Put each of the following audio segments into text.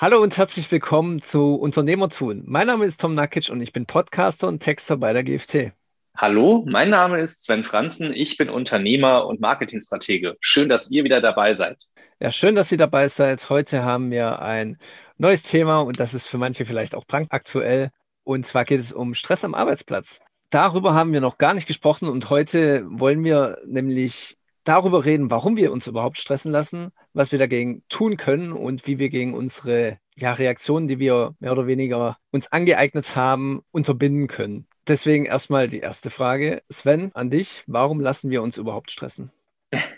Hallo und herzlich willkommen zu Unternehmertun. Mein Name ist Tom Nakic und ich bin Podcaster und Texter bei der GFT. Hallo, mein Name ist Sven Franzen. Ich bin Unternehmer und Marketingstratege. Schön, dass ihr wieder dabei seid. Ja, schön, dass ihr dabei seid. Heute haben wir ein neues Thema und das ist für manche vielleicht auch brandaktuell. Und zwar geht es um Stress am Arbeitsplatz. Darüber haben wir noch gar nicht gesprochen und heute wollen wir nämlich darüber reden, warum wir uns überhaupt stressen lassen, was wir dagegen tun können und wie wir gegen unsere ja, Reaktionen, die wir mehr oder weniger uns angeeignet haben, unterbinden können. Deswegen erstmal die erste Frage. Sven, an dich. Warum lassen wir uns überhaupt stressen?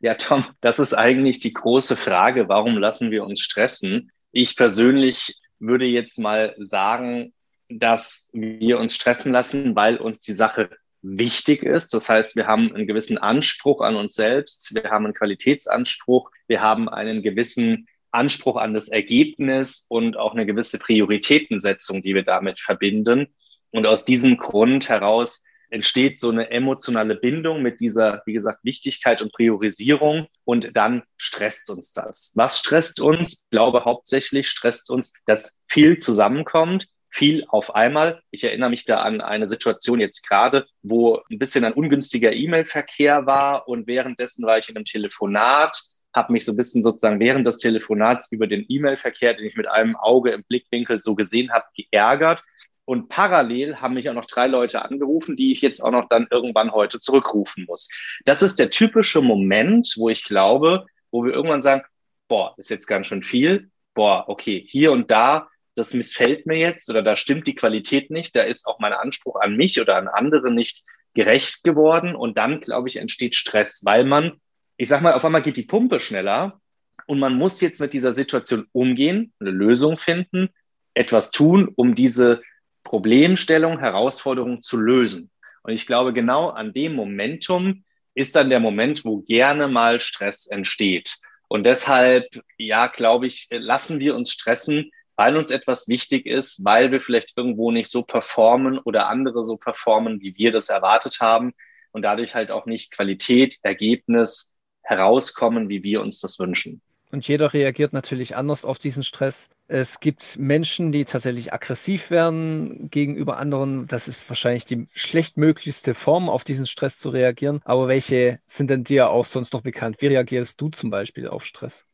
Ja, Tom, das ist eigentlich die große Frage. Warum lassen wir uns stressen? Ich persönlich würde jetzt mal sagen, dass wir uns stressen lassen, weil uns die Sache wichtig ist. Das heißt, wir haben einen gewissen Anspruch an uns selbst, wir haben einen Qualitätsanspruch, wir haben einen gewissen Anspruch an das Ergebnis und auch eine gewisse Prioritätensetzung, die wir damit verbinden. Und aus diesem Grund heraus entsteht so eine emotionale Bindung mit dieser, wie gesagt, Wichtigkeit und Priorisierung und dann stresst uns das. Was stresst uns? Ich glaube, hauptsächlich stresst uns, dass viel zusammenkommt, viel auf einmal. Ich erinnere mich da an eine Situation jetzt gerade, wo ein bisschen ein ungünstiger E-Mail-Verkehr war und währenddessen war ich in einem Telefonat, habe mich so ein bisschen sozusagen während des Telefonats über den E-Mail-Verkehr, den ich mit einem Auge im Blickwinkel so gesehen habe, geärgert. Und parallel haben mich auch noch drei Leute angerufen, die ich jetzt auch noch dann irgendwann heute zurückrufen muss. Das ist der typische Moment, wo ich glaube, wo wir irgendwann sagen, boah, ist jetzt ganz schön viel. Boah, okay, hier und da das missfällt mir jetzt oder da stimmt die Qualität nicht, da ist auch mein Anspruch an mich oder an andere nicht gerecht geworden und dann, glaube ich, entsteht Stress, weil man, ich sag mal, auf einmal geht die Pumpe schneller und man muss jetzt mit dieser Situation umgehen, eine Lösung finden, etwas tun, um diese Problemstellung, Herausforderung zu lösen. Und ich glaube, genau an dem Momentum ist dann der Moment, wo gerne mal Stress entsteht. Und deshalb, ja, glaube ich, lassen wir uns stressen, weil uns etwas wichtig ist, weil wir vielleicht irgendwo nicht so performen oder andere so performen, wie wir das erwartet haben und dadurch halt auch nicht Qualität, Ergebnis herauskommen, wie wir uns das wünschen. Und jeder reagiert natürlich anders auf diesen Stress. Es gibt Menschen, die tatsächlich aggressiv werden gegenüber anderen. Das ist wahrscheinlich die schlechtmöglichste Form, auf diesen Stress zu reagieren. Aber welche sind denn dir auch sonst noch bekannt? Wie reagierst du zum Beispiel auf Stress?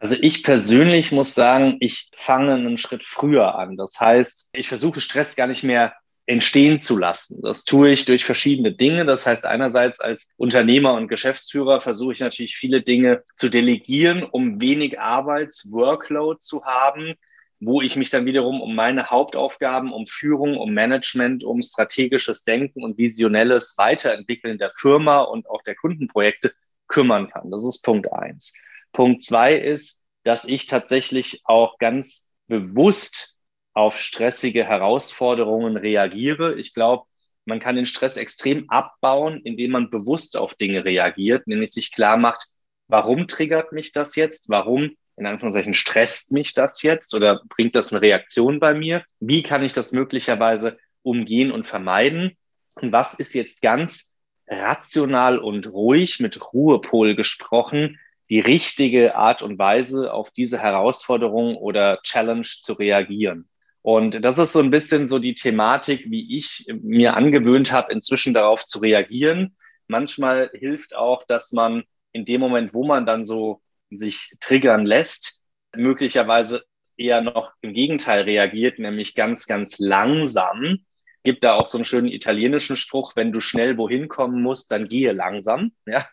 Also ich persönlich muss sagen, ich fange einen Schritt früher an. Das heißt, ich versuche Stress gar nicht mehr entstehen zu lassen. Das tue ich durch verschiedene Dinge. Das heißt, einerseits als Unternehmer und Geschäftsführer versuche ich natürlich viele Dinge zu delegieren, um wenig Arbeitsworkload zu haben, wo ich mich dann wiederum um meine Hauptaufgaben, um Führung, um Management, um strategisches Denken und visionelles Weiterentwickeln der Firma und auch der Kundenprojekte kümmern kann. Das ist Punkt eins. Punkt zwei ist, dass ich tatsächlich auch ganz bewusst auf stressige Herausforderungen reagiere. Ich glaube, man kann den Stress extrem abbauen, indem man bewusst auf Dinge reagiert, nämlich sich klar macht, warum triggert mich das jetzt? Warum, in Anführungszeichen, stresst mich das jetzt oder bringt das eine Reaktion bei mir? Wie kann ich das möglicherweise umgehen und vermeiden? Und was ist jetzt ganz rational und ruhig mit Ruhepol gesprochen? Die richtige Art und Weise auf diese Herausforderung oder Challenge zu reagieren. Und das ist so ein bisschen so die Thematik, wie ich mir angewöhnt habe, inzwischen darauf zu reagieren. Manchmal hilft auch, dass man in dem Moment, wo man dann so sich triggern lässt, möglicherweise eher noch im Gegenteil reagiert, nämlich ganz, ganz langsam gibt da auch so einen schönen italienischen Spruch, wenn du schnell wohin kommen musst, dann gehe langsam, ja,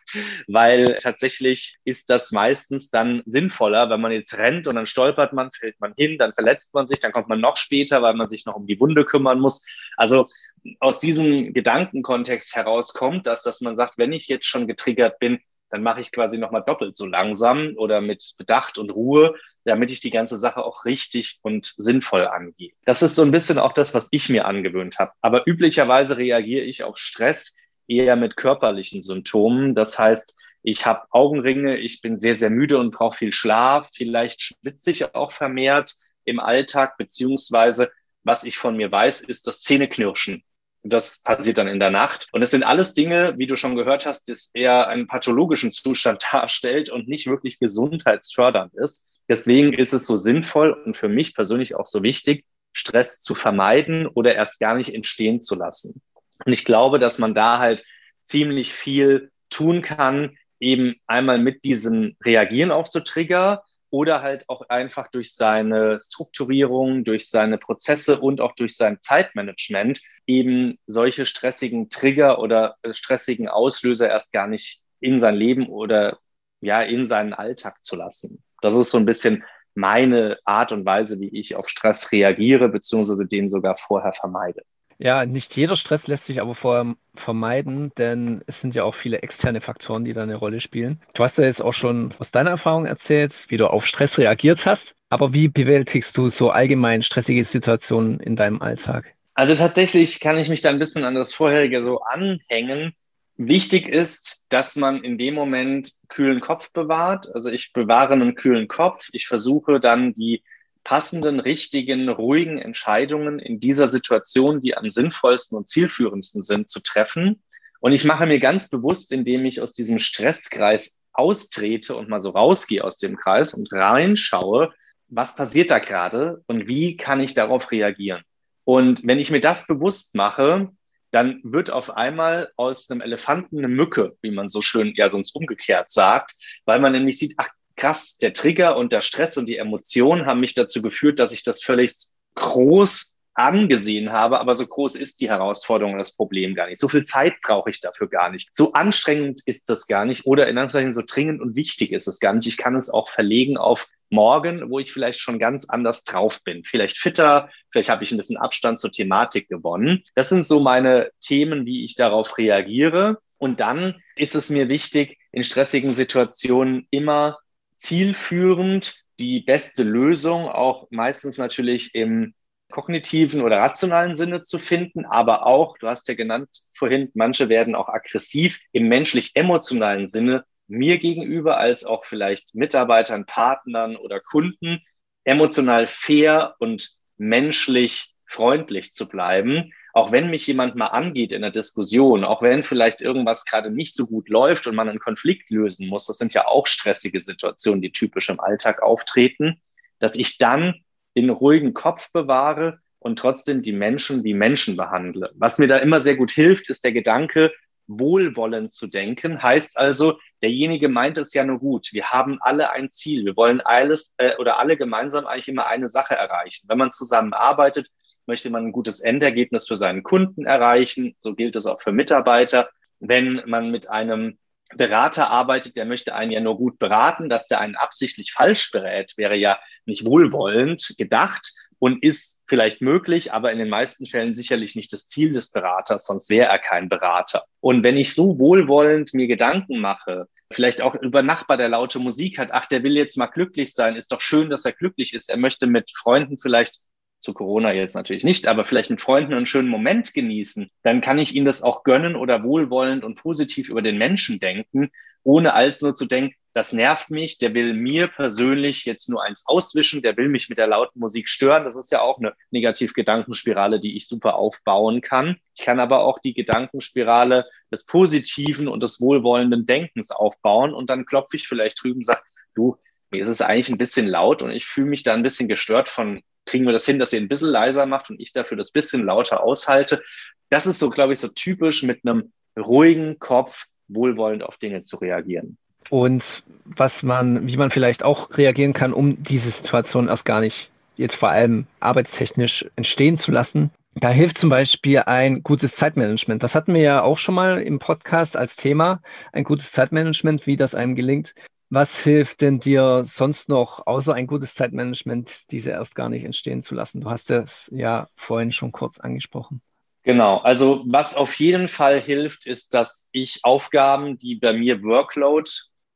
weil tatsächlich ist das meistens dann sinnvoller, wenn man jetzt rennt und dann stolpert man, fällt man hin, dann verletzt man sich, dann kommt man noch später, weil man sich noch um die Wunde kümmern muss. Also aus diesem Gedankenkontext heraus kommt das, dass man sagt, wenn ich jetzt schon getriggert bin, dann mache ich quasi nochmal doppelt so langsam oder mit Bedacht und Ruhe, damit ich die ganze Sache auch richtig und sinnvoll angehe. Das ist so ein bisschen auch das, was ich mir angewöhnt habe. Aber üblicherweise reagiere ich auf Stress eher mit körperlichen Symptomen. Das heißt, ich habe Augenringe, ich bin sehr, sehr müde und brauche viel Schlaf. Vielleicht schwitze ich auch vermehrt im Alltag, beziehungsweise was ich von mir weiß, ist das Zähneknirschen Das passiert dann in der Nacht. Und es sind alles Dinge, wie du schon gehört hast, das eher einen pathologischen Zustand darstellt und nicht wirklich gesundheitsfördernd ist. Deswegen ist es so sinnvoll und für mich persönlich auch so wichtig, Stress zu vermeiden oder erst gar nicht entstehen zu lassen. Und ich glaube, dass man da halt ziemlich viel tun kann, eben einmal mit diesem Reagieren auf so Trigger oder halt auch einfach durch seine Strukturierung, durch seine Prozesse und auch durch sein Zeitmanagement eben solche stressigen Trigger oder stressigen Auslöser erst gar nicht in sein Leben oder ja in seinen Alltag zu lassen. Das ist so ein bisschen meine Art und Weise, wie ich auf Stress reagiere, beziehungsweise den sogar vorher vermeide. Ja, nicht jeder Stress lässt sich aber vorher vermeiden, denn es sind ja auch viele externe Faktoren, die da eine Rolle spielen. Du hast ja jetzt auch schon aus deiner Erfahrung erzählt, wie du auf Stress reagiert hast. Aber wie bewältigst du so allgemein stressige Situationen in deinem Alltag? Also tatsächlich kann ich mich da ein bisschen an das vorherige so anhängen. Wichtig ist, dass man in dem Moment kühlen Kopf bewahrt. Also ich bewahre einen kühlen Kopf. Ich versuche dann die passenden, richtigen, ruhigen Entscheidungen in dieser Situation, die am sinnvollsten und zielführendsten sind, zu treffen. Und ich mache mir ganz bewusst, indem ich aus diesem Stresskreis austrete und mal so rausgehe aus dem Kreis und reinschaue, was passiert da gerade und wie kann ich darauf reagieren. Und wenn ich mir das bewusst mache, dann wird auf einmal aus einem Elefanten eine Mücke, wie man so schön ja sonst umgekehrt sagt, weil man nämlich sieht, ach krass, der Trigger und der Stress und die Emotionen haben mich dazu geführt, dass ich das völlig groß angesehen habe, aber so groß ist die Herausforderung und das Problem gar nicht. So viel Zeit brauche ich dafür gar nicht. So anstrengend ist das gar nicht oder in Anführungszeichen so dringend und wichtig ist es gar nicht. Ich kann es auch verlegen auf morgen, wo ich vielleicht schon ganz anders drauf bin. Vielleicht fitter, vielleicht habe ich ein bisschen Abstand zur Thematik gewonnen. Das sind so meine Themen, wie ich darauf reagiere. Und dann ist es mir wichtig, in stressigen Situationen immer zielführend die beste Lösung auch meistens natürlich im kognitiven oder rationalen Sinne zu finden, aber auch, du hast ja genannt vorhin, manche werden auch aggressiv im menschlich-emotionalen Sinne mir gegenüber als auch vielleicht Mitarbeitern, Partnern oder Kunden emotional fair und menschlich freundlich zu bleiben auch wenn mich jemand mal angeht in der Diskussion, auch wenn vielleicht irgendwas gerade nicht so gut läuft und man einen Konflikt lösen muss, das sind ja auch stressige Situationen, die typisch im Alltag auftreten, dass ich dann den ruhigen Kopf bewahre und trotzdem die Menschen wie Menschen behandle. Was mir da immer sehr gut hilft, ist der Gedanke, wohlwollend zu denken. Heißt also, derjenige meint es ja nur gut. Wir haben alle ein Ziel. Wir wollen alles äh, oder alle gemeinsam eigentlich immer eine Sache erreichen. Wenn man zusammenarbeitet, möchte man ein gutes Endergebnis für seinen Kunden erreichen. So gilt es auch für Mitarbeiter. Wenn man mit einem Berater arbeitet, der möchte einen ja nur gut beraten, dass der einen absichtlich falsch berät, wäre ja nicht wohlwollend gedacht und ist vielleicht möglich, aber in den meisten Fällen sicherlich nicht das Ziel des Beraters, sonst wäre er kein Berater. Und wenn ich so wohlwollend mir Gedanken mache, vielleicht auch über Nachbar, der laute Musik hat, ach, der will jetzt mal glücklich sein, ist doch schön, dass er glücklich ist, er möchte mit Freunden vielleicht zu Corona jetzt natürlich nicht, aber vielleicht mit Freunden einen schönen Moment genießen, dann kann ich ihnen das auch gönnen oder wohlwollend und positiv über den Menschen denken, ohne als nur zu denken, das nervt mich, der will mir persönlich jetzt nur eins auswischen, der will mich mit der lauten Musik stören. Das ist ja auch eine Negativ-Gedankenspirale, die ich super aufbauen kann. Ich kann aber auch die Gedankenspirale des positiven und des wohlwollenden Denkens aufbauen und dann klopfe ich vielleicht drüben und sage, du, mir ist es eigentlich ein bisschen laut und ich fühle mich da ein bisschen gestört von kriegen wir das hin, dass ihr ein bisschen leiser macht und ich dafür das bisschen lauter aushalte. Das ist so, glaube ich, so typisch mit einem ruhigen Kopf wohlwollend auf Dinge zu reagieren. Und was man, wie man vielleicht auch reagieren kann, um diese Situation erst gar nicht jetzt vor allem arbeitstechnisch entstehen zu lassen. Da hilft zum Beispiel ein gutes Zeitmanagement. Das hatten wir ja auch schon mal im Podcast als Thema. Ein gutes Zeitmanagement, wie das einem gelingt, was hilft denn dir sonst noch, außer ein gutes Zeitmanagement, diese erst gar nicht entstehen zu lassen? Du hast es ja vorhin schon kurz angesprochen. Genau, also was auf jeden Fall hilft, ist, dass ich Aufgaben, die bei mir Workload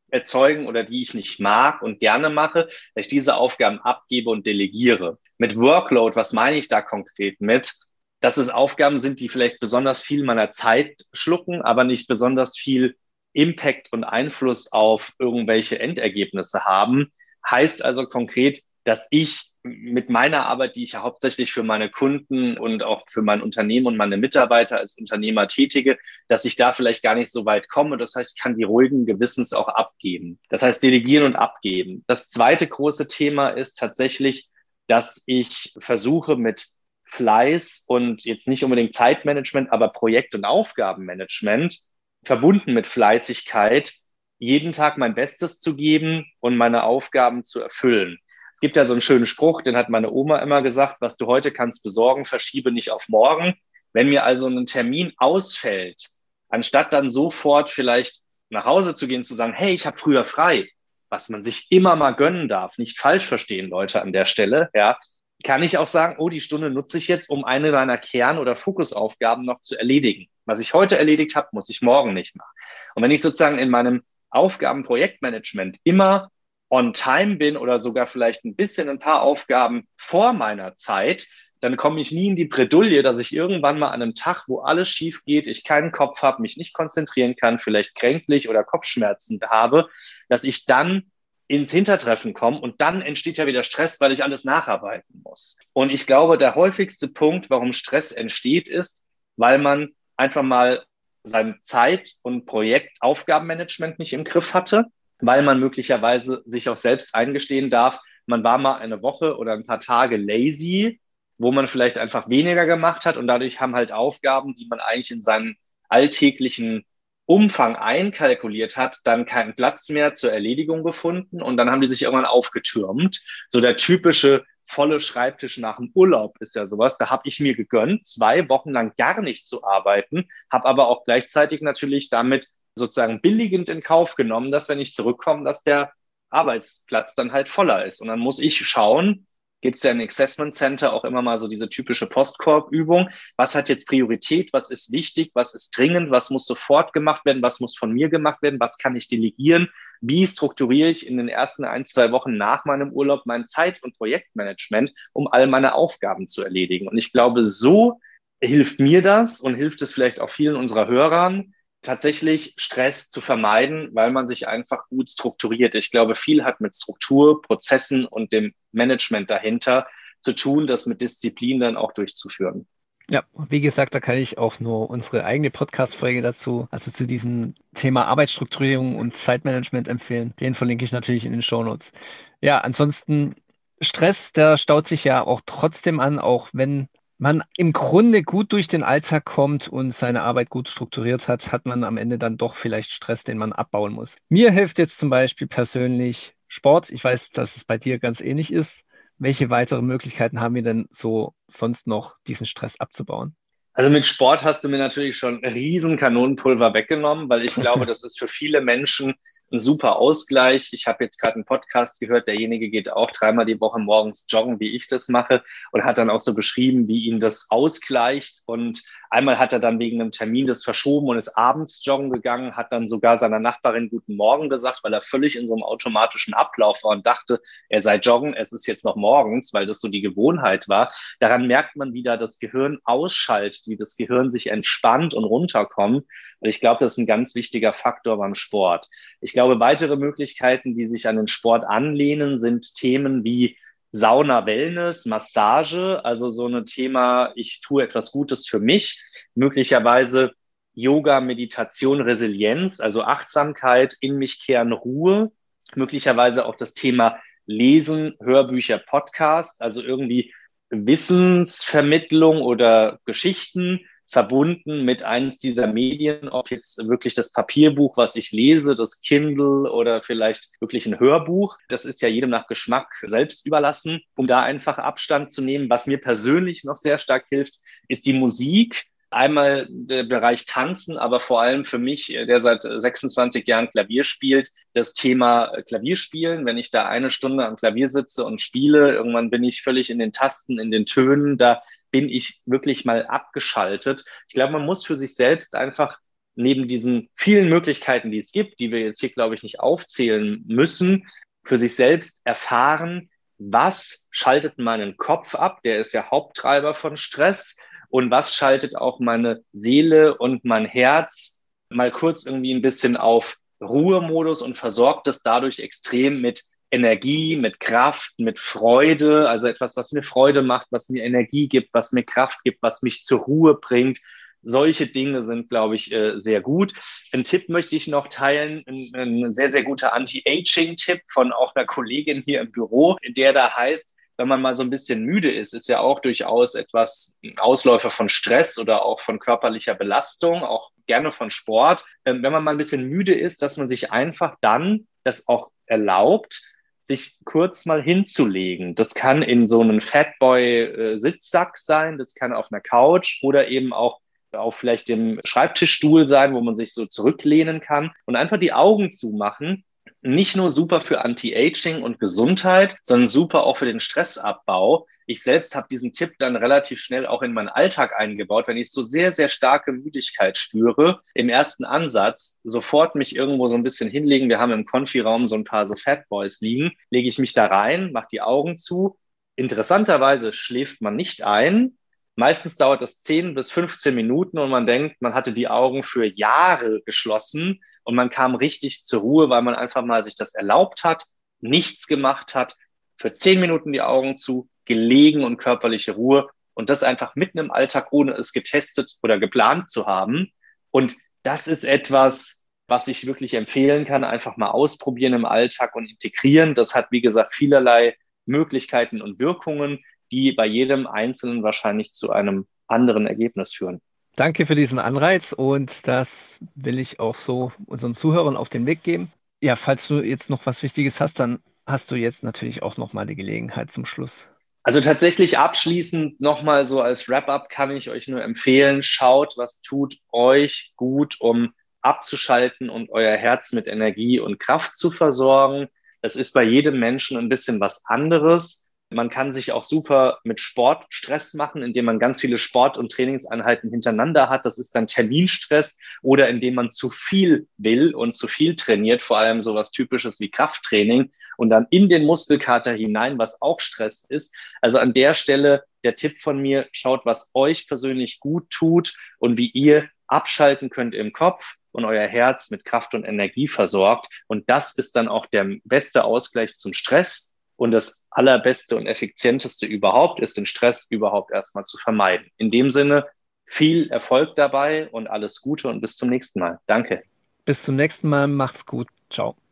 erzeugen oder die ich nicht mag und gerne mache, dass ich diese Aufgaben abgebe und delegiere. Mit Workload, was meine ich da konkret mit? Dass es Aufgaben sind, die vielleicht besonders viel meiner Zeit schlucken, aber nicht besonders viel Impact und Einfluss auf irgendwelche Endergebnisse haben. Heißt also konkret, dass ich mit meiner Arbeit, die ich ja hauptsächlich für meine Kunden und auch für mein Unternehmen und meine Mitarbeiter als Unternehmer tätige, dass ich da vielleicht gar nicht so weit komme. Das heißt, ich kann die ruhigen Gewissens auch abgeben. Das heißt, delegieren und abgeben. Das zweite große Thema ist tatsächlich, dass ich versuche mit Fleiß und jetzt nicht unbedingt Zeitmanagement, aber Projekt- und Aufgabenmanagement verbunden mit Fleißigkeit jeden Tag mein Bestes zu geben und meine Aufgaben zu erfüllen. Es gibt ja so einen schönen Spruch, den hat meine Oma immer gesagt, was du heute kannst besorgen, verschiebe nicht auf morgen. Wenn mir also ein Termin ausfällt, anstatt dann sofort vielleicht nach Hause zu gehen, zu sagen, hey, ich habe früher frei, was man sich immer mal gönnen darf, nicht falsch verstehen, Leute, an der Stelle, ja, kann ich auch sagen, oh, die Stunde nutze ich jetzt, um eine meiner Kern- oder Fokusaufgaben noch zu erledigen. Was ich heute erledigt habe, muss ich morgen nicht machen. Und wenn ich sozusagen in meinem Aufgabenprojektmanagement immer on time bin oder sogar vielleicht ein bisschen ein paar Aufgaben vor meiner Zeit, dann komme ich nie in die Bredouille, dass ich irgendwann mal an einem Tag, wo alles schief geht, ich keinen Kopf habe, mich nicht konzentrieren kann, vielleicht kränklich oder Kopfschmerzen habe, dass ich dann ins Hintertreffen komme und dann entsteht ja wieder Stress, weil ich alles nacharbeiten muss. Und ich glaube, der häufigste Punkt, warum Stress entsteht, ist, weil man einfach mal sein Zeit- und Projektaufgabenmanagement nicht im Griff hatte, weil man möglicherweise sich auch selbst eingestehen darf, man war mal eine Woche oder ein paar Tage lazy, wo man vielleicht einfach weniger gemacht hat und dadurch haben halt Aufgaben, die man eigentlich in seinen alltäglichen Umfang einkalkuliert hat, dann keinen Platz mehr zur Erledigung gefunden und dann haben die sich irgendwann aufgetürmt. So der typische volle Schreibtisch nach dem Urlaub ist ja sowas. Da habe ich mir gegönnt, zwei Wochen lang gar nicht zu arbeiten, habe aber auch gleichzeitig natürlich damit sozusagen billigend in Kauf genommen, dass wenn ich zurückkomme, dass der Arbeitsplatz dann halt voller ist. Und dann muss ich schauen, gibt es ja im Assessment Center auch immer mal so diese typische Postkorb-Übung. Was hat jetzt Priorität? Was ist wichtig? Was ist dringend? Was muss sofort gemacht werden? Was muss von mir gemacht werden? Was kann ich delegieren? Wie strukturiere ich in den ersten ein, zwei Wochen nach meinem Urlaub mein Zeit- und Projektmanagement, um all meine Aufgaben zu erledigen? Und ich glaube, so hilft mir das und hilft es vielleicht auch vielen unserer Hörern, tatsächlich Stress zu vermeiden, weil man sich einfach gut strukturiert. Ich glaube, viel hat mit Struktur, Prozessen und dem Management dahinter zu tun, das mit Disziplin dann auch durchzuführen. Ja, wie gesagt, da kann ich auch nur unsere eigene Podcast-Folge dazu, also zu diesem Thema Arbeitsstrukturierung und Zeitmanagement empfehlen. Den verlinke ich natürlich in den Show Notes. Ja, ansonsten Stress, der staut sich ja auch trotzdem an, auch wenn man im Grunde gut durch den Alltag kommt und seine Arbeit gut strukturiert hat, hat man am Ende dann doch vielleicht Stress, den man abbauen muss. Mir hilft jetzt zum Beispiel persönlich Sport. Ich weiß, dass es bei dir ganz ähnlich ist. Welche weiteren Möglichkeiten haben wir denn so sonst noch, diesen Stress abzubauen? Also mit Sport hast du mir natürlich schon riesen Kanonenpulver weggenommen, weil ich glaube, das ist für viele Menschen ein super Ausgleich. Ich habe jetzt gerade einen Podcast gehört, derjenige geht auch dreimal die Woche morgens joggen, wie ich das mache, und hat dann auch so beschrieben, wie ihn das ausgleicht. Und einmal hat er dann wegen einem Termin das verschoben und ist abends joggen gegangen, hat dann sogar seiner Nachbarin Guten Morgen gesagt, weil er völlig in so einem automatischen Ablauf war und dachte, er sei joggen, es ist jetzt noch morgens, weil das so die Gewohnheit war. Daran merkt man wieder, das Gehirn ausschaltet, wie das Gehirn sich entspannt und runterkommt. Und ich glaube, das ist ein ganz wichtiger Faktor beim Sport. Ich glaube, weitere Möglichkeiten, die sich an den Sport anlehnen, sind Themen wie Sauna, Wellness, Massage, also so ein Thema, ich tue etwas Gutes für mich, möglicherweise Yoga, Meditation, Resilienz, also Achtsamkeit, in mich kehren, Ruhe, möglicherweise auch das Thema Lesen, Hörbücher, Podcasts, also irgendwie Wissensvermittlung oder Geschichten, verbunden mit eines dieser Medien, ob jetzt wirklich das Papierbuch, was ich lese, das Kindle oder vielleicht wirklich ein Hörbuch. Das ist ja jedem nach Geschmack selbst überlassen, um da einfach Abstand zu nehmen. Was mir persönlich noch sehr stark hilft, ist die Musik. Einmal der Bereich Tanzen, aber vor allem für mich, der seit 26 Jahren Klavier spielt, das Thema Klavierspielen. Wenn ich da eine Stunde am Klavier sitze und spiele, irgendwann bin ich völlig in den Tasten, in den Tönen. Da bin ich wirklich mal abgeschaltet. Ich glaube, man muss für sich selbst einfach neben diesen vielen Möglichkeiten, die es gibt, die wir jetzt hier, glaube ich, nicht aufzählen müssen, für sich selbst erfahren, was schaltet meinen Kopf ab, der ist ja Haupttreiber von Stress, und was schaltet auch meine Seele und mein Herz mal kurz irgendwie ein bisschen auf Ruhemodus und versorgt es dadurch extrem mit Energie, mit Kraft, mit Freude, also etwas, was mir Freude macht, was mir Energie gibt, was mir Kraft gibt, was mich zur Ruhe bringt. Solche Dinge sind, glaube ich, äh, sehr gut. Ein Tipp möchte ich noch teilen, ein, ein sehr, sehr guter Anti-Aging-Tipp von auch einer Kollegin hier im Büro, der da heißt, wenn man mal so ein bisschen müde ist, ist ja auch durchaus etwas Ausläufer von Stress oder auch von körperlicher Belastung, auch gerne von Sport. Ähm, wenn man mal ein bisschen müde ist, dass man sich einfach dann das auch erlaubt, sich kurz mal hinzulegen. Das kann in so einem Fatboy-Sitzsack sein, das kann auf einer Couch oder eben auch auf vielleicht dem Schreibtischstuhl sein, wo man sich so zurücklehnen kann und einfach die Augen zumachen nicht nur super für Anti-Aging und Gesundheit, sondern super auch für den Stressabbau. Ich selbst habe diesen Tipp dann relativ schnell auch in meinen Alltag eingebaut, wenn ich so sehr, sehr starke Müdigkeit spüre. Im ersten Ansatz sofort mich irgendwo so ein bisschen hinlegen. Wir haben im Konfi-Raum so ein paar so Fat Boys liegen. Lege ich mich da rein, mache die Augen zu. Interessanterweise schläft man nicht ein, Meistens dauert das 10 bis 15 Minuten und man denkt, man hatte die Augen für Jahre geschlossen und man kam richtig zur Ruhe, weil man einfach mal sich das erlaubt hat, nichts gemacht hat, für 10 Minuten die Augen zu, gelegen und körperliche Ruhe und das einfach mitten im Alltag, ohne es getestet oder geplant zu haben. Und das ist etwas, was ich wirklich empfehlen kann, einfach mal ausprobieren im Alltag und integrieren. Das hat, wie gesagt, vielerlei Möglichkeiten und Wirkungen die bei jedem Einzelnen wahrscheinlich zu einem anderen Ergebnis führen. Danke für diesen Anreiz und das will ich auch so unseren Zuhörern auf den Weg geben. Ja, falls du jetzt noch was Wichtiges hast, dann hast du jetzt natürlich auch noch mal die Gelegenheit zum Schluss. Also tatsächlich abschließend nochmal so als Wrap-up kann ich euch nur empfehlen, schaut, was tut euch gut, um abzuschalten und euer Herz mit Energie und Kraft zu versorgen. Das ist bei jedem Menschen ein bisschen was anderes. Man kann sich auch super mit Sport Stress machen, indem man ganz viele Sport- und Trainingseinheiten hintereinander hat. Das ist dann Terminstress oder indem man zu viel will und zu viel trainiert, vor allem sowas typisches wie Krafttraining und dann in den Muskelkater hinein, was auch Stress ist. Also an der Stelle der Tipp von mir, schaut, was euch persönlich gut tut und wie ihr abschalten könnt im Kopf und euer Herz mit Kraft und Energie versorgt. Und das ist dann auch der beste Ausgleich zum Stress und das allerbeste und effizienteste überhaupt ist, den Stress überhaupt erstmal zu vermeiden. In dem Sinne, viel Erfolg dabei und alles Gute und bis zum nächsten Mal. Danke. Bis zum nächsten Mal. Macht's gut. Ciao.